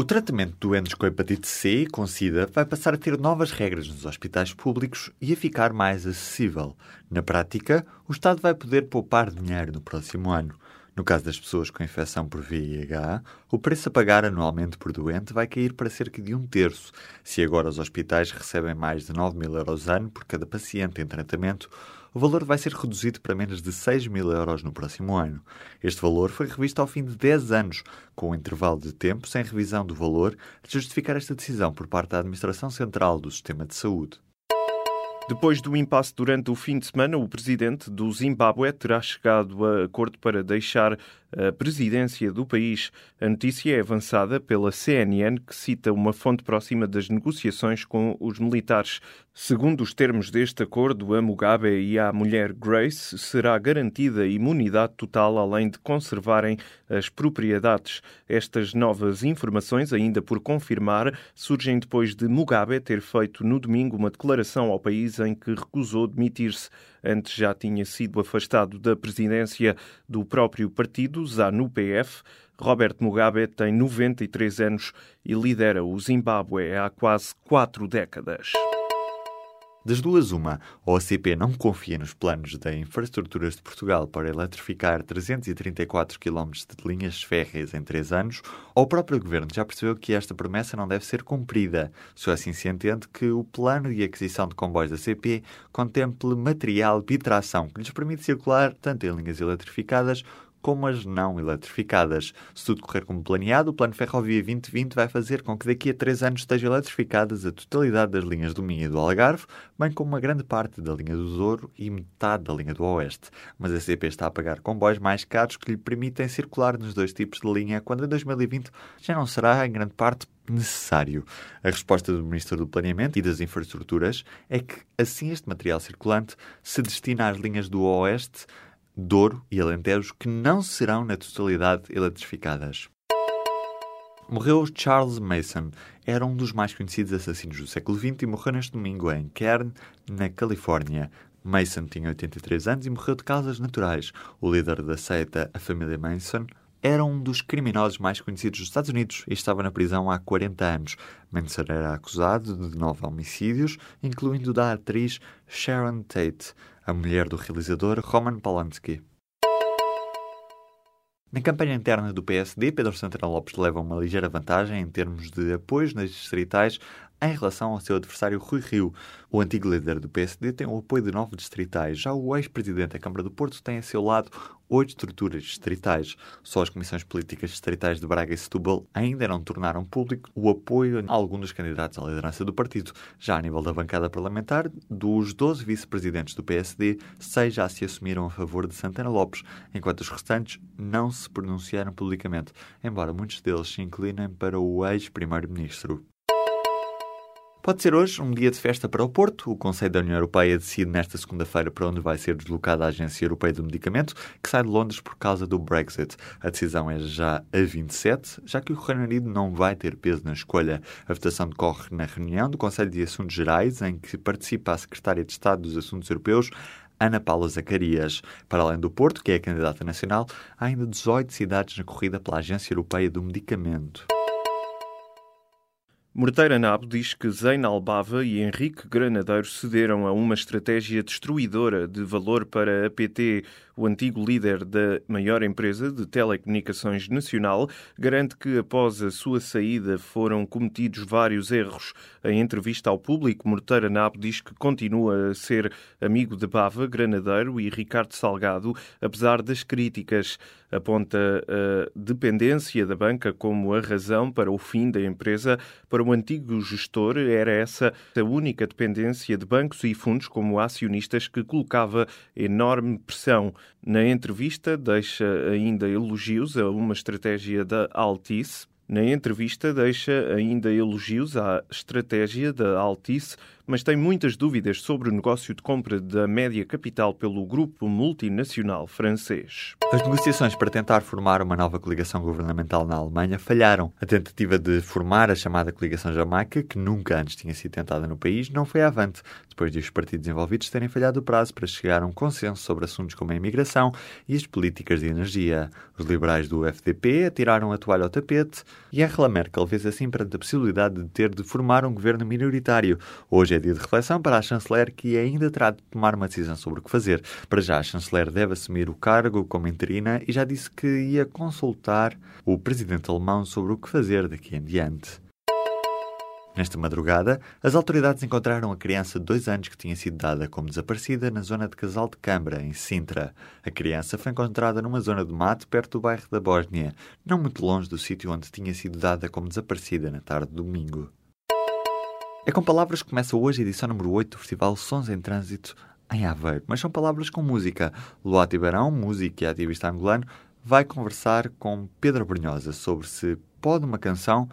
O tratamento de doentes com hepatite C e com SIDA vai passar a ter novas regras nos hospitais públicos e a ficar mais acessível. Na prática, o Estado vai poder poupar dinheiro no próximo ano. No caso das pessoas com infecção por VIH, o preço a pagar anualmente por doente vai cair para cerca de um terço. Se agora os hospitais recebem mais de 9 mil euros ano por cada paciente em tratamento, o valor vai ser reduzido para menos de 6 mil euros no próximo ano. Este valor foi revisto ao fim de 10 anos, com um intervalo de tempo sem revisão do valor, de justificar esta decisão por parte da Administração Central do Sistema de Saúde. Depois do impasse durante o fim de semana, o presidente do Zimbábue terá chegado a acordo para deixar a presidência do país. A notícia é avançada pela CNN, que cita uma fonte próxima das negociações com os militares. Segundo os termos deste acordo, a Mugabe e à mulher Grace será garantida imunidade total, além de conservarem as propriedades. Estas novas informações, ainda por confirmar, surgem depois de Mugabe ter feito no domingo uma declaração ao país em que recusou demitir-se. Antes já tinha sido afastado da presidência do próprio partido, ZANU-PF. Robert Mugabe tem 93 anos e lidera o Zimbábue há quase quatro décadas. Das duas, uma, a OCP não confia nos planos da Infraestruturas de Portugal para eletrificar 334 km de linhas férreas em três anos, ou o próprio Governo já percebeu que esta promessa não deve ser cumprida. Só assim se entende que o plano de aquisição de comboios da CP contemple material bitração que lhes permite circular tanto em linhas eletrificadas como as não eletrificadas. Se tudo correr como planeado, o Plano Ferrovia 2020 vai fazer com que daqui a três anos estejam eletrificadas a totalidade das linhas do Minho e do Algarve, bem como uma grande parte da linha do Douro e metade da linha do Oeste. Mas a CP está a pagar comboios mais caros que lhe permitem circular nos dois tipos de linha, quando em 2020 já não será, em grande parte, necessário. A resposta do Ministro do Planeamento e das Infraestruturas é que, assim, este material circulante se destina às linhas do Oeste Douro e Alentejo que não serão na totalidade eletrificadas. Morreu Charles Mason. Era um dos mais conhecidos assassinos do século XX e morreu neste domingo em Kern, na Califórnia. Mason tinha 83 anos e morreu de causas naturais. O líder da seita, a família Manson, era um dos criminosos mais conhecidos dos Estados Unidos e estava na prisão há 40 anos. Manson era acusado de nove homicídios, incluindo da atriz Sharon Tate a mulher do realizador Roman Polanski. Na campanha interna do PSD, Pedro Santana Lopes leva uma ligeira vantagem em termos de apoios nas distritais em relação ao seu adversário Rui Rio. O antigo líder do PSD tem o apoio de nove distritais. Já o ex-presidente da Câmara do Porto tem a seu lado oito estruturas distritais. Só as comissões políticas distritais de Braga e Setúbal ainda não tornaram público o apoio a algum dos candidatos à liderança do partido. Já a nível da bancada parlamentar, dos 12 vice-presidentes do PSD, seis já se assumiram a favor de Santana Lopes, enquanto os restantes não se pronunciaram publicamente, embora muitos deles se inclinem para o ex-primeiro-ministro. Pode ser hoje um dia de festa para o Porto. O Conselho da União Europeia decide nesta segunda-feira para onde vai ser deslocada a Agência Europeia do Medicamento, que sai de Londres por causa do Brexit. A decisão é já a 27, já que o Reino Unido não vai ter peso na escolha. A votação decorre na reunião do Conselho de Assuntos Gerais, em que participa a Secretária de Estado dos Assuntos Europeus, Ana Paula Zacarias. Para além do Porto, que é a candidata nacional, há ainda 18 cidades na corrida pela Agência Europeia do Medicamento. Morteira Nabo diz que Zein Albava e Henrique Granadeiro cederam a uma estratégia destruidora de valor para a PT. O antigo líder da maior empresa de telecomunicações nacional garante que após a sua saída foram cometidos vários erros. Em entrevista ao público, Morteira Nabo diz que continua a ser amigo de Bava, Granadeiro e Ricardo Salgado, apesar das críticas. Aponta a dependência da banca como a razão para o fim da empresa. Para o antigo gestor, era essa a única dependência de bancos e fundos como acionistas que colocava enorme pressão. Na entrevista, deixa ainda elogios a uma estratégia da Altice. Na entrevista, deixa ainda elogios à estratégia da Altice mas tem muitas dúvidas sobre o negócio de compra da média capital pelo grupo multinacional francês. As negociações para tentar formar uma nova coligação governamental na Alemanha falharam. A tentativa de formar a chamada coligação Jamaica, que nunca antes tinha sido tentada no país, não foi avante, depois de os partidos envolvidos terem falhado o prazo para chegar a um consenso sobre assuntos como a imigração e as políticas de energia. Os liberais do FDP atiraram a toalha ao tapete e Angela Merkel fez assim perante a possibilidade de ter de formar um governo minoritário. Hoje é é dia de reflexão para a chanceler que ainda terá de tomar uma decisão sobre o que fazer. Para já, a chanceler deve assumir o cargo como interina e já disse que ia consultar o presidente alemão sobre o que fazer daqui em diante. Nesta madrugada, as autoridades encontraram a criança de dois anos que tinha sido dada como desaparecida na zona de Casal de Câmara, em Sintra. A criança foi encontrada numa zona de mato perto do bairro da Bósnia, não muito longe do sítio onde tinha sido dada como desaparecida na tarde de domingo. É com palavras que começa hoje a edição número 8 do Festival Sons em Trânsito em Aveiro, mas são palavras com música. Luá Tibarão, músico e ativista angolano, vai conversar com Pedro Brunhosa sobre se pode uma canção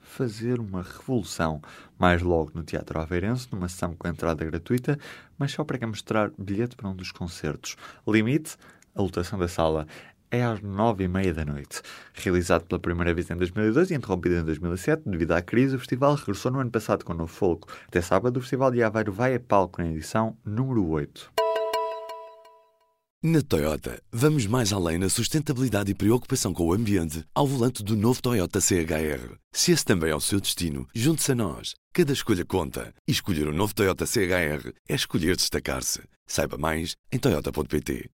fazer uma revolução. Mais logo no Teatro Aveirense, numa sessão com entrada gratuita, mas só para quem mostrar bilhete para um dos concertos. Limite, a lotação da sala é às nove e meia da noite. Realizado pela primeira vez em 2002 e interrompido em 2007 devido à crise, o festival regressou no ano passado com o novo folco. Até sábado, o Festival de Aveiro vai a palco na edição número 8. Na Toyota, vamos mais além na sustentabilidade e preocupação com o ambiente ao volante do novo Toyota CHR. Se esse também é o seu destino, junte-se a nós. Cada escolha conta. E escolher o um novo Toyota CHR é escolher destacar-se. Saiba mais em Toyota.pt.